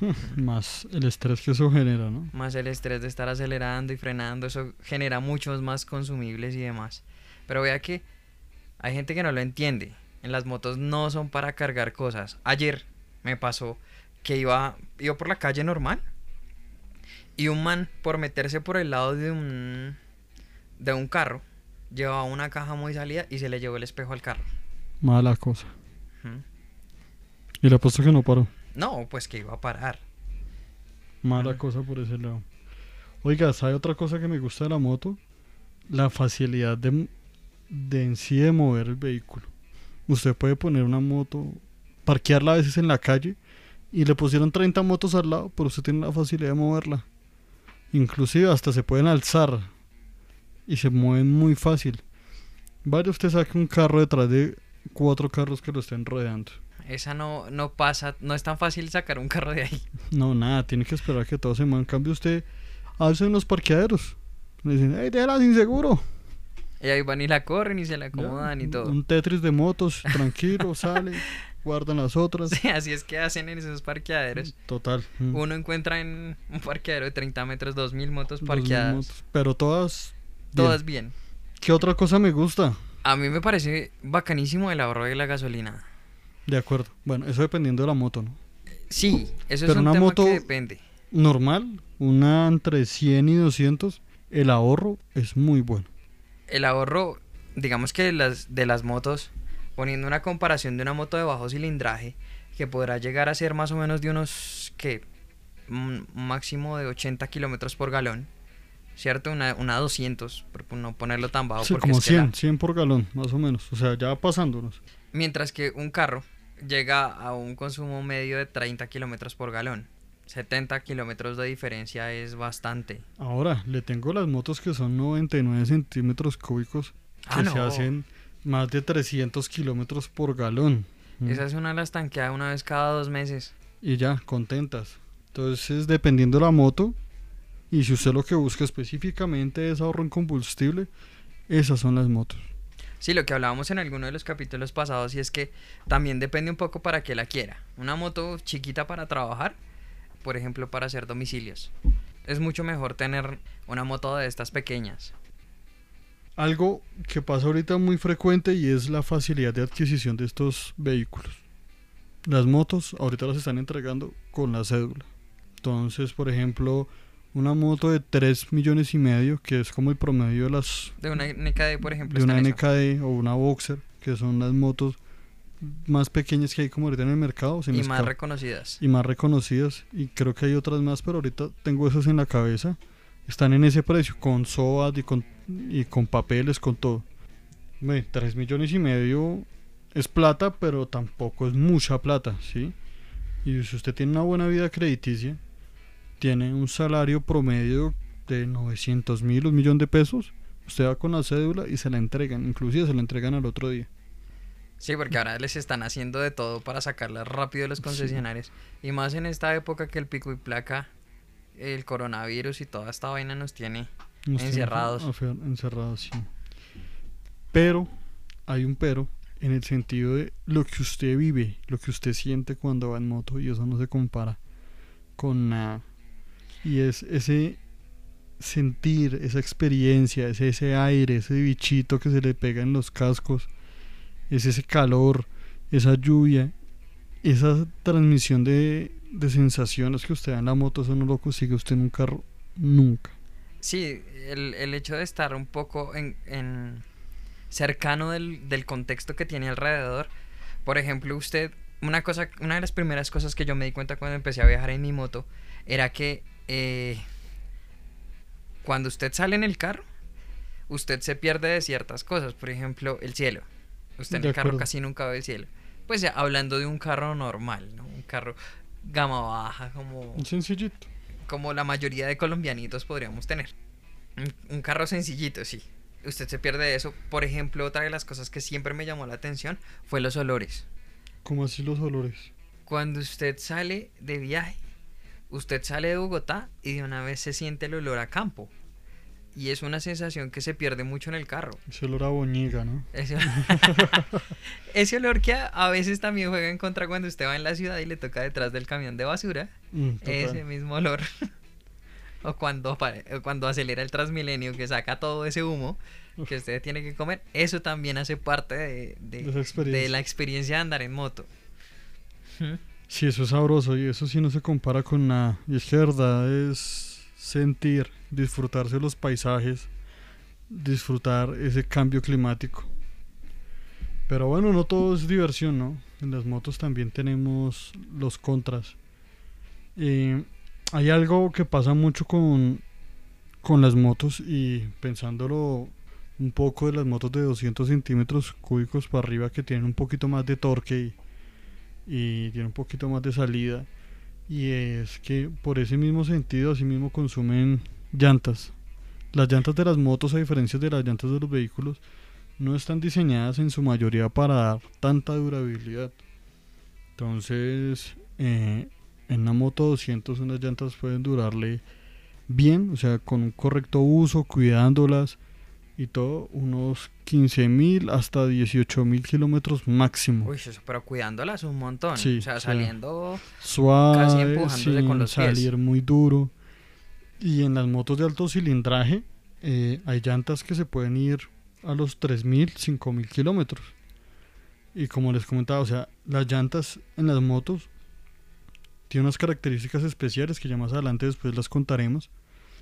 *laughs* Más el estrés que eso genera, ¿no? Más el estrés de estar acelerando y frenando, eso genera muchos más consumibles y demás. Pero vea que hay gente que no lo entiende. En las motos no son para cargar cosas. Ayer me pasó que iba, iba por la calle normal Y un man, por meterse por el lado de un, de un carro, llevaba una caja muy salida y se le llevó el espejo al carro. Mala cosa. Y le apuesto que no paró. No, pues que iba a parar. Mala Ujú. cosa por ese lado. Oiga, ¿sabe otra cosa que me gusta de la moto? La facilidad de, de en sí de mover el vehículo. Usted puede poner una moto, parquearla a veces en la calle y le pusieron 30 motos al lado, pero usted tiene la facilidad de moverla. Inclusive hasta se pueden alzar y se mueven muy fácil. Vaya usted saque un carro detrás de cuatro carros que lo estén rodeando. Esa no, no pasa, no es tan fácil sacar un carro de ahí. No, nada, tiene que esperar que todo se mueva. En cambio, usted hace en los parqueaderos. Le dicen, ¡Ey, déjala sin seguro! Y ahí van y la corren y se la acomodan y todo. Un Tetris de motos, tranquilo, *laughs* sale, guardan las otras. Sí, así es que hacen en esos parqueaderos. Total. mm, Uno encuentra en un parqueadero de 30 metros 2.000 motos dos mil parqueadas. motos, Pero todas. bien. Todas bien. ¿Qué otra cosa me gusta? A mí me parece bacanísimo el ahorro de la gasolina. De acuerdo. Bueno, eso dependiendo de la moto, ¿no? Sí, eso es un una tema moto- que depende. Normal, una entre 100 y 200, el ahorro es muy bueno. El ahorro, digamos que las, de las motos, poniendo una comparación de una moto de bajo cilindraje, que podrá llegar a ser más o menos de unos, que un máximo de 80 kilómetros por galón, ¿cierto? Una, una 200, por no ponerlo tan bajo. Sí, porque como es que la- 100, 100 por galón, más o menos. O sea, ya pasándonos. Mientras que un carro llega a un consumo medio de 30 kilómetros por galón. 70 kilómetros de diferencia es bastante. Ahora, le tengo las motos que son 99 centímetros cúbicos que Ah, se no. hacen más de 300 kilómetros por galón. Mm. Esa es una las tanqueada una vez cada dos meses. Y ya, contentas. Entonces, dependiendo de la moto, y si usted lo que busca específicamente es ahorro en combustible, esas son las motos. Sí, lo que hablábamos en alguno de los capítulos pasados y es que también depende un poco para qué la quiera. Una moto chiquita para trabajar, por ejemplo, para hacer domicilios. Es mucho mejor tener una moto de estas pequeñas. Algo que pasa ahorita muy frecuente y es la facilidad de adquisición de estos vehículos. Las motos ahorita las están entregando con la cédula. Entonces, por ejemplo, una moto de 3 millones y medio, que es como el promedio de las De una NKD, por ejemplo, de una. NKD o una Boxer, que son las motos más pequeñas que hay como ahorita en el mercado, se me y más escapa. reconocidas. y más reconocidas y creo que hay otras más, pero ahorita tengo esas en la cabeza. Están en ese precio, con SOAT y con, y con papeles, con todo. Ve, 3 millones y medio es plata, pero tampoco es mucha plata, ¿sí? Y si usted tiene una buena vida crediticia, tiene un salario promedio de 900 mil, un millón de pesos, usted va con la cédula y se la entregan, inclusive se la entregan al otro día. Sí, porque ahora les están haciendo de todo para sacarlas rápido de los concesionarios. Y más en esta época que el pico y placa, el coronavirus y toda esta vaina nos tiene. Nos Encerrados. encerrados, sí. Pero, hay un pero, en el sentido de lo que usted vive, lo que usted siente cuando va en moto, y eso no se compara con nada. Y es ese sentir, esa experiencia, ese, ese aire, ese bichito que se le pega en los cascos, es ese calor, esa lluvia, esa transmisión de, de sensaciones que usted da en la moto, eso no lo consigue usted en un carro nunca. Sí, el, el hecho de estar un poco en, en cercano del, del contexto que tiene alrededor. Por ejemplo, usted, una cosa, una de las primeras cosas que yo me di cuenta cuando empecé a viajar en mi moto era que eh, cuando usted sale en el carro, usted se pierde de ciertas cosas. Por ejemplo, el cielo. Usted en De el carro acuerdo. casi nunca ve el cielo. Pues ya, hablando de un carro normal, ¿no? Un carro gama baja, como Un sencillito. como la mayoría de colombianitos podríamos tener. Un, un carro sencillito, sí. Usted se pierde de eso. Por ejemplo, otra de las cosas que siempre me llamó la atención fue los olores. Como así los olores. Cuando usted sale de viaje, usted sale de Bogotá y de una vez se siente el olor a campo. Y es una sensación que se pierde mucho en el carro. Ese olor a boñiga, ¿no? Ese, *laughs* ese olor que a, a veces también juega en contra cuando usted va en la ciudad y le toca detrás del camión de basura. Mm. Ese mismo olor. *laughs* o cuando, cuando acelera el Transmilenio que saca todo ese humo Uf. que usted tiene que comer. Eso también hace parte de, de- la experiencia de andar en moto. Sí, eso es sabroso y eso sí no se compara con nada. Y es que de verdad es sentir, disfrutarse los paisajes, disfrutar ese cambio climático. Pero bueno, no todo es diversión, ¿no? En las motos también tenemos los contras. Hay algo que pasa mucho con, con las motos y pensándolo un poco de las motos de 200 centímetros cúbicos para arriba que tienen un poquito más de torque y, y tienen un poquito más de salida. Y es que por ese mismo sentido, así mismo consumen llantas. Las llantas de las motos, a diferencia de las llantas de los vehículos, no están diseñadas en su mayoría para dar tanta durabilidad. Entonces, eh, en una moto 200 unas llantas pueden durarle bien, o sea, con un correcto uso, cuidándolas y todo, unos 15.000 hasta 18.000 kilómetros máximo. Uy, eso, pero cuidándolas un montón. Sí, o sea, o sea, saliendo Suave, casi empujándose sin con los pies. salir muy duro. Y en las motos de alto cilindraje eh, hay llantas que se pueden ir a los 3.000, 5.000 kilómetros. Y como les comentaba, o sea, las llantas en las motos tienen unas características especiales que ya más adelante después las contaremos.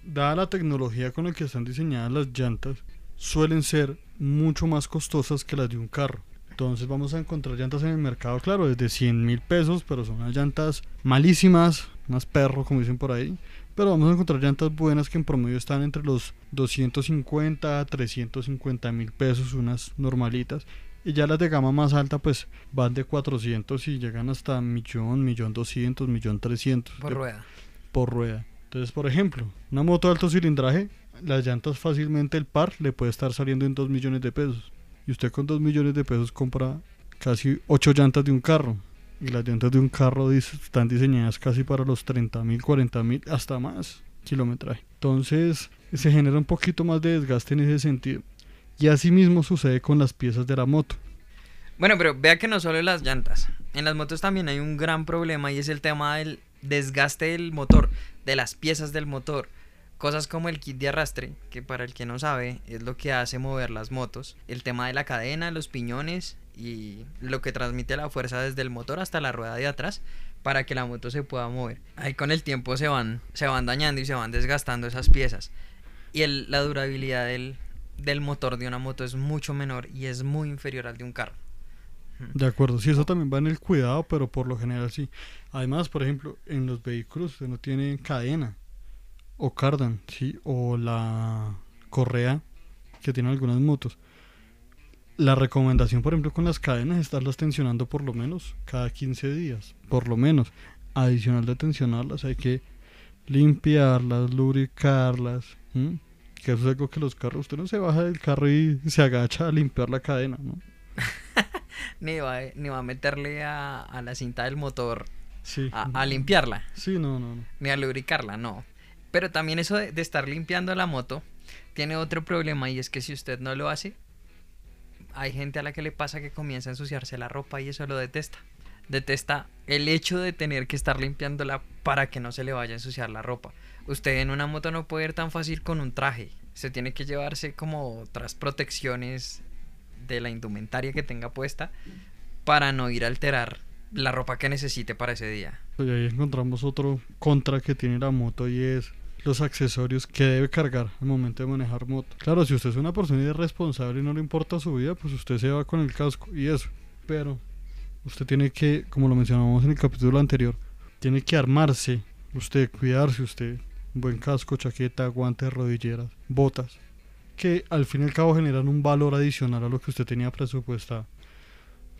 Dada la tecnología con la que están diseñadas las llantas, suelen ser mucho más costosas que las de un carro. Entonces vamos a encontrar llantas en el mercado, claro, desde 100 mil pesos, pero son unas llantas malísimas, unas perros como dicen por ahí. Pero vamos a encontrar llantas buenas que en promedio están entre los 250 a 350 mil pesos, unas normalitas. Y ya las de gama más alta pues van de 400 y llegan hasta millón, millón 200, millón 300 por rueda. por rueda. Entonces, por ejemplo, una moto de alto cilindraje, las llantas fácilmente el par le puede estar saliendo en 2 millones de pesos. Y usted con 2 millones de pesos compra casi 8 llantas de un carro. Y las llantas de un carro están diseñadas casi para los 30 mil, 40 mil, hasta más kilometraje. Entonces, se genera un poquito más de desgaste en ese sentido. Y así mismo sucede con las piezas de la moto. Bueno, pero vea que no solo las llantas. En las motos también hay un gran problema y es el tema del desgaste del motor, de las piezas del motor. Cosas como el kit de arrastre, que para el que no sabe es lo que hace mover las motos. El tema de la cadena, los piñones y lo que transmite la fuerza desde el motor hasta la rueda de atrás para que la moto se pueda mover. Ahí con el tiempo se van, se van dañando y se van desgastando esas piezas. Y el- la durabilidad del, del motor de una moto es mucho menor y es muy inferior al de un carro. De acuerdo, sí, eso también va en el cuidado, pero por lo general sí. Además, por ejemplo, en los vehículos usted no tiene cadena o cardan, sí, o la correa que tienen algunas motos. La recomendación, por ejemplo, con las cadenas es estarlas tensionando por lo menos cada 15 días, por lo menos. Adicional de tensionarlas, hay que limpiarlas, lubricarlas. Que eso es algo que los carros, usted no se baja del carro y se agacha a limpiar la cadena, ¿no? *laughs* *laughs* ni va, ni va a meterle a, a la cinta del motor Sí. a, a limpiarla, Sí, no, no, no. ni a lubricarla, no. Pero también eso de, de estar limpiando la moto tiene otro problema y es que si usted no lo hace, hay gente a la que le pasa que comienza a ensuciarse la ropa y eso lo detesta. Detesta el hecho de tener que estar limpiándola para que no se le vaya a ensuciar la ropa. Usted en una moto no puede ir tan fácil con un traje. Se tiene que llevarse como otras protecciones de la indumentaria que tenga puesta para no ir a alterar la ropa que necesite para ese día. Y ahí encontramos otro contra que tiene la moto y es los accesorios que debe cargar al momento de manejar moto. Claro, si usted es una persona irresponsable y no le importa su vida, pues usted se va con el casco y eso. Pero usted tiene que, como lo mencionamos en el capítulo anterior, tiene que armarse, usted cuidarse, usted, buen casco, chaqueta, guantes, rodilleras, botas, que al fin y al cabo generan un valor adicional a lo que usted tenía presupuestado.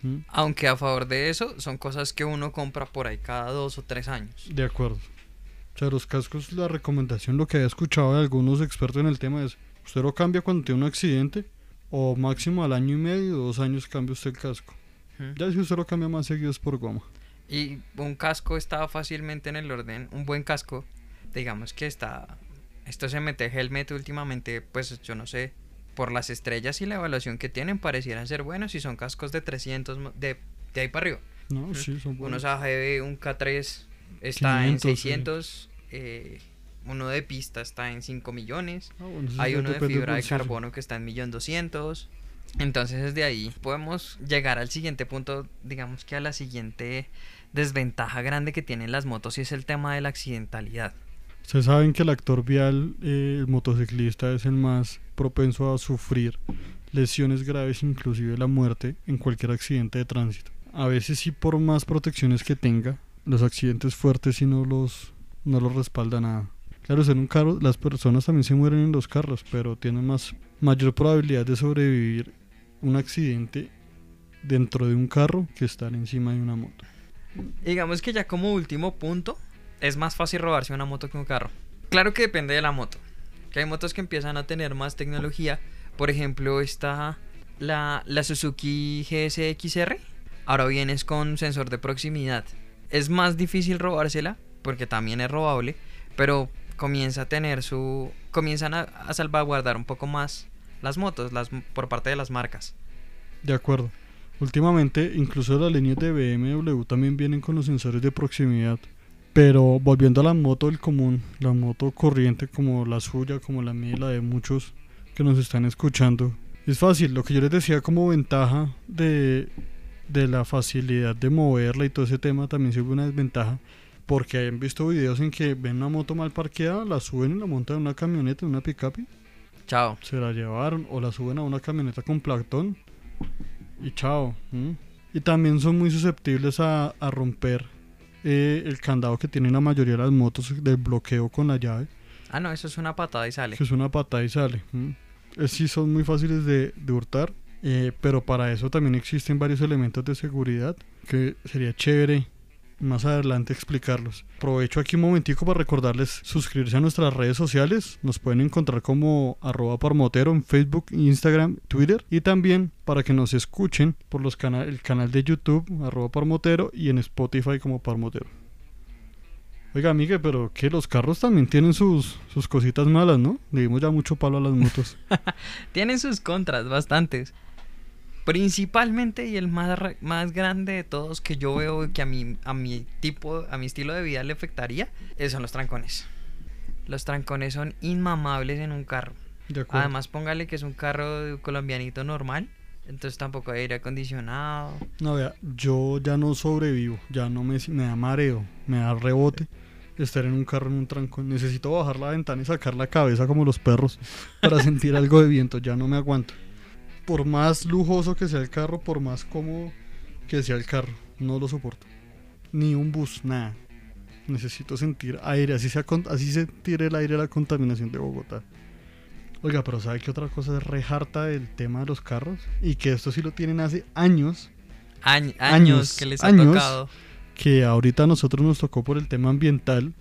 ¿Mm? Aunque a favor de eso, son cosas que uno compra por ahí cada dos o tres años. De acuerdo. O sea, los cascos, la recomendación, lo que había escuchado de algunos expertos en el tema es, usted lo cambia cuando tiene un accidente o máximo al año y medio, dos años cambia usted el casco. Ya si usted lo cambia más seguido es por goma. Y un casco está fácilmente en el orden. Un buen casco, digamos que está. Esto se mete helmet últimamente, pues yo no sé. Por las estrellas y la evaluación que tienen, parecieran ser buenos. Y son cascos de 300 mo- de, de ahí para arriba. No, sí, son buenos. Unos AGB, un K3 está en 500, sí. 600. eh, uno de pista está en 5 millones. Ah, bueno, Hay uno de fibra de carbono que está en 1.200.000. Entonces desde ahí podemos llegar al siguiente punto, digamos que a la siguiente desventaja grande que tienen las motos y es el tema de la accidentalidad. Ustedes saben que el actor vial, eh, el motociclista, es el más propenso a sufrir lesiones graves, inclusive la muerte, en cualquier accidente de tránsito. A veces sí por más protecciones que tenga, los accidentes fuertes sí no los, no los respalda nada. Claro, en un carro, las personas también se mueren en los carros, pero tienen más, mayor probabilidad de sobrevivir un accidente dentro de un carro que estar encima de una moto. Digamos que ya como último punto, es más fácil robarse una moto que un carro. Claro que depende de la moto. Que hay motos que empiezan a tener más tecnología. Por ejemplo, está la, la Suzuki GSX-R. Ahora vienes con sensor de proximidad. Es más difícil robársela, porque también es robable, pero comienza a tener su... comienzan a, salvaguardar un poco más las motos las, por parte de las marcas. De acuerdo. Últimamente, incluso las líneas de BMW también vienen con los sensores de proximidad. Pero volviendo a la moto del común, la moto corriente como la suya, como la mía y la de muchos que nos están escuchando, es fácil. Lo que yo les decía como ventaja de, de la facilidad de moverla y todo ese tema también sirve una desventaja. Porque han visto videos en que ven una moto mal parqueada, la suben y la montan en una camioneta, en una pickup. Chao. Se la llevaron o la suben a una camioneta con platón y chao. Y también son muy susceptibles a, a romper eh, el candado que tienen la mayoría de las motos del bloqueo con la llave, Ah, no, eso es una patada y sale. que es una patada y sale. ¿m? Eh, sí son muy fáciles de, de hurtar, eh, pero para eso también existen varios elementos de seguridad que sería chévere más adelante explicarlos. Aprovecho aquí un momentico para recordarles suscribirse a nuestras redes sociales. Nos pueden encontrar como arroba parmotero en Facebook, Instagram, Twitter. Y también para que nos escuchen por los cana el canal de YouTube arroba parmotero y en Spotify como parmotero. Oiga, amiga, pero que los carros también tienen sus, sus cositas malas, ¿no? Le dimos ya mucho palo a las motos. *laughs* Tienen sus contras, bastantes. Principalmente y el más, más grande de todos que yo veo que a mi, a mi tipo, a mi estilo de vida le afectaría, eh, son los trancones. Los trancones son inmamables en un carro. De. Además, póngale que es un carro colombianito normal. Entonces tampoco hay aire acondicionado. No, vea, yo ya no sobrevivo, ya no me, me da mareo, me da rebote estar en un carro en un trancón. Necesito bajar la ventana y sacar la cabeza como los perros para sentir algo de viento, ya no me aguanto. Por más lujoso que sea el carro, por más cómodo que sea el carro, no lo soporto. Ni un bus, nada. Necesito sentir aire, así, sea así se tire el aire la contaminación de Bogotá. Oiga, pero ¿sabe qué otra cosa es re harta del tema de los carros? Y que esto sí lo tienen hace años Añ- años, Años, que les ha años. tocado. que ahorita a nosotros nos tocó por el tema ambiental,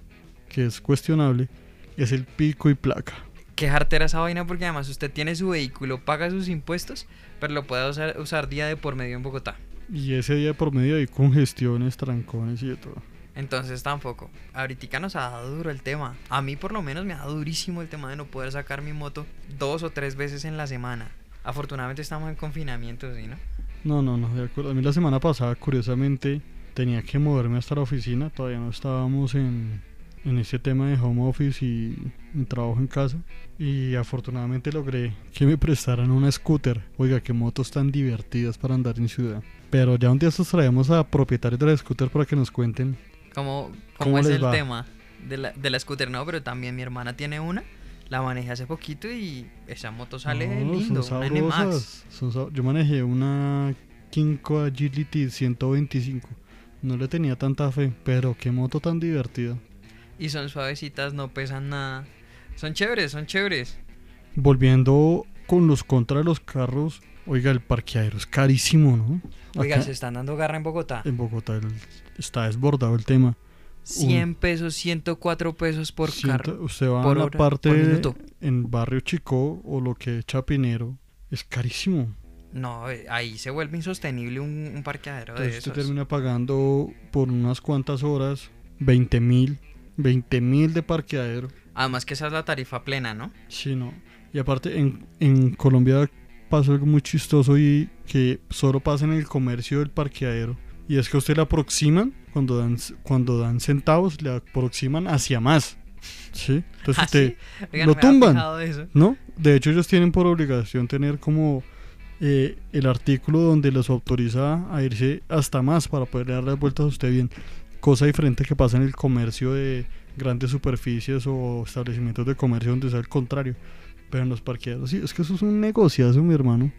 que es cuestionable, es el pico y placa. Qué jartera esa vaina porque además usted tiene su vehículo, paga sus impuestos, pero lo puede usar, usar día de por medio en Bogotá. Y ese día por medio hay congestiones, trancones y de todo. Entonces tampoco. Ahorita nos ha dado duro el tema. A mí por lo menos me ha dado durísimo el tema de no poder sacar mi moto dos o tres veces en la semana. Afortunadamente estamos en confinamiento, ¿sí, no? No, no, no, de acuerdo. A mí la semana pasada, curiosamente, tenía que moverme hasta la oficina. Todavía no estábamos en, en ese tema de home office y mi trabajo en casa. Y afortunadamente logré que me prestaran una scooter. Oiga, qué motos tan divertidas para andar en ciudad. Pero ya un día traemos a propietarios de la scooter para que nos cuenten ¿Cómo, cómo ¿Cómo es el va? tema de la, de la scooter? No, pero también mi hermana tiene una. La manejé hace poquito y esa moto sale No, lindo. son Una NMAX. son Yo manejé una Kinko Agility 125. No le tenía tanta fe, pero qué moto tan divertida. Y son suavecitas, no pesan nada. Son chéveres, son chéveres. Volviendo con los contra de los carros, oiga, el parqueadero es carísimo, ¿no? Oiga, Acá se están dando garra en Bogotá. en Bogotá el- está desbordado el tema. 100 pesos, 104 pesos por carro. usted va por a la hora, parte de- en Barrio Chico o lo que es Chapinero, es carísimo. No, eh, ahí se vuelve insostenible un, un parqueadero de Entonces esos. usted termina pagando por unas cuantas horas 20 mil, 20 mil de parqueadero. Además que esa es la tarifa plena, ¿no? Sí, no. Y aparte, en, en Colombia pasa algo muy chistoso y que solo pasa en el comercio del parqueadero. Y es que a usted le aproximan, cuando dan, cuando dan centavos, le aproximan hacia más. ¿Sí? Entonces *laughs* ¿Ah, usted, sí? Oiga, lo tumban. de eso. ¿no? De hecho, ellos tienen por obligación tener como eh, el artículo donde los autoriza a irse hasta más para poder darle vueltas a usted bien. Cosa diferente que pasa en el comercio de grandes superficies o establecimientos de comercio donde es el contrario. Pero en los parqueaderos, sí, es que eso es un negociazo, mi hermano.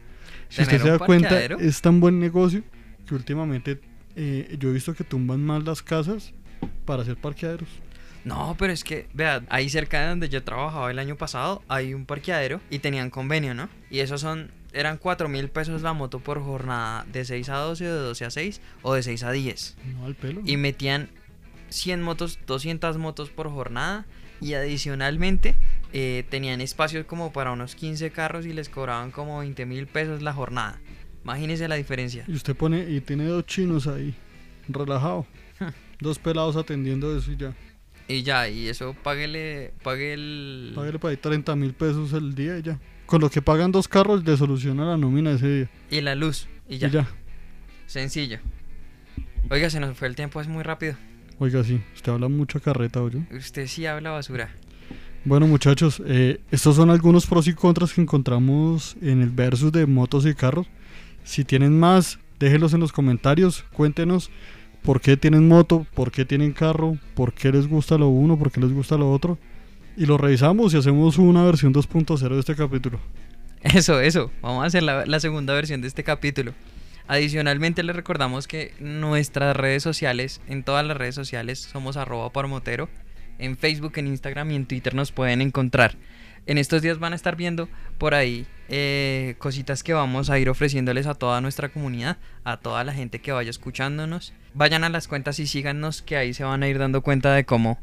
Si usted se da cuenta, es tan buen negocio que últimamente eh, yo he visto que tumban más las casas para hacer parqueaderos. No, pero es que, vea, ahí cerca de donde yo trabajaba el año pasado, hay un parqueadero y tenían convenio, ¿no? Y esos son, eran 4 mil pesos la moto por jornada, de 6 a 12, de 12 a 6 o de 6 a 10. No al pelo. Y metían 100 motos, 200 motos por jornada y adicionalmente eh, tenían espacios como para unos 15 carros y les cobraban como 20 mil pesos la jornada. Imagínese la diferencia. Y usted pone, y tiene dos chinos ahí, relajado. dos pelados atendiendo eso y ya. Y ya, y eso páguele, pague el... Págale para ahí 30 mil pesos el día y ya. Con lo que pagan dos carros le soluciona la nómina ese día. Y la luz. Y ya. Y ya. Sencillo. Oiga, se nos fue el tiempo, es muy rápido. Oiga, sí, usted habla mucha carreta, oye. Usted sí habla basura. Bueno, muchachos, eh, estos son algunos pros y contras que encontramos en el versus de motos y carros. Si tienen más, déjenlos en los comentarios. Cuéntenos por qué tienen moto, por qué tienen carro, por qué les gusta lo uno, por qué les gusta lo otro. Y lo revisamos y hacemos una versión 2.0 de este capítulo. Eso, eso. Vamos a hacer la, segunda versión de este capítulo. Adicionalmente les recordamos que nuestras redes sociales, en todas las redes sociales, somos arroba parmotero. En Facebook, en Instagram y en Twitter nos pueden encontrar. En estos días van a estar viendo por ahí eh, cositas que vamos a ir ofreciéndoles a toda nuestra comunidad, a toda la gente que vaya escuchándonos. Vayan a las cuentas y síganos que ahí se van a ir dando cuenta de cómo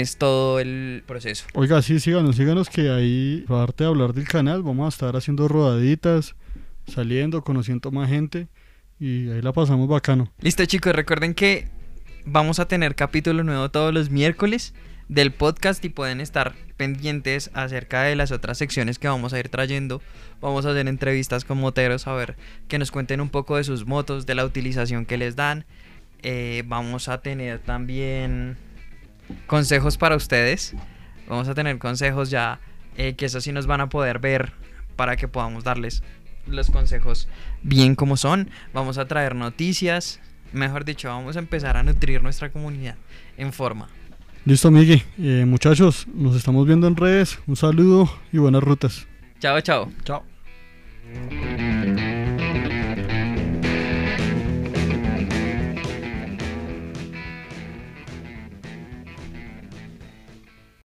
es todo el proceso. Oiga, sí, síganos, síganos que ahí, aparte de hablar del canal, vamos a estar haciendo rodaditas, saliendo, conociendo más gente y ahí la pasamos bacano. Listo chicos, recuerden que vamos a tener capítulo nuevo todos los miércoles del podcast y pueden estar pendientes acerca de las otras secciones que vamos a ir trayendo. Vamos a hacer entrevistas con moteros a ver que nos cuenten un poco de sus motos, de la utilización que les dan. Eh, vamos a tener también consejos para ustedes. Vamos a tener consejos ya eh, que eso sí nos van a poder ver para que podamos darles los consejos bien como son. Vamos a traer noticias. Mejor dicho, vamos a empezar a nutrir nuestra comunidad en forma. Listo, Miguel. Eh, muchachos, nos estamos viendo en redes. Un saludo y buenas rutas. Chao, chao. Chao.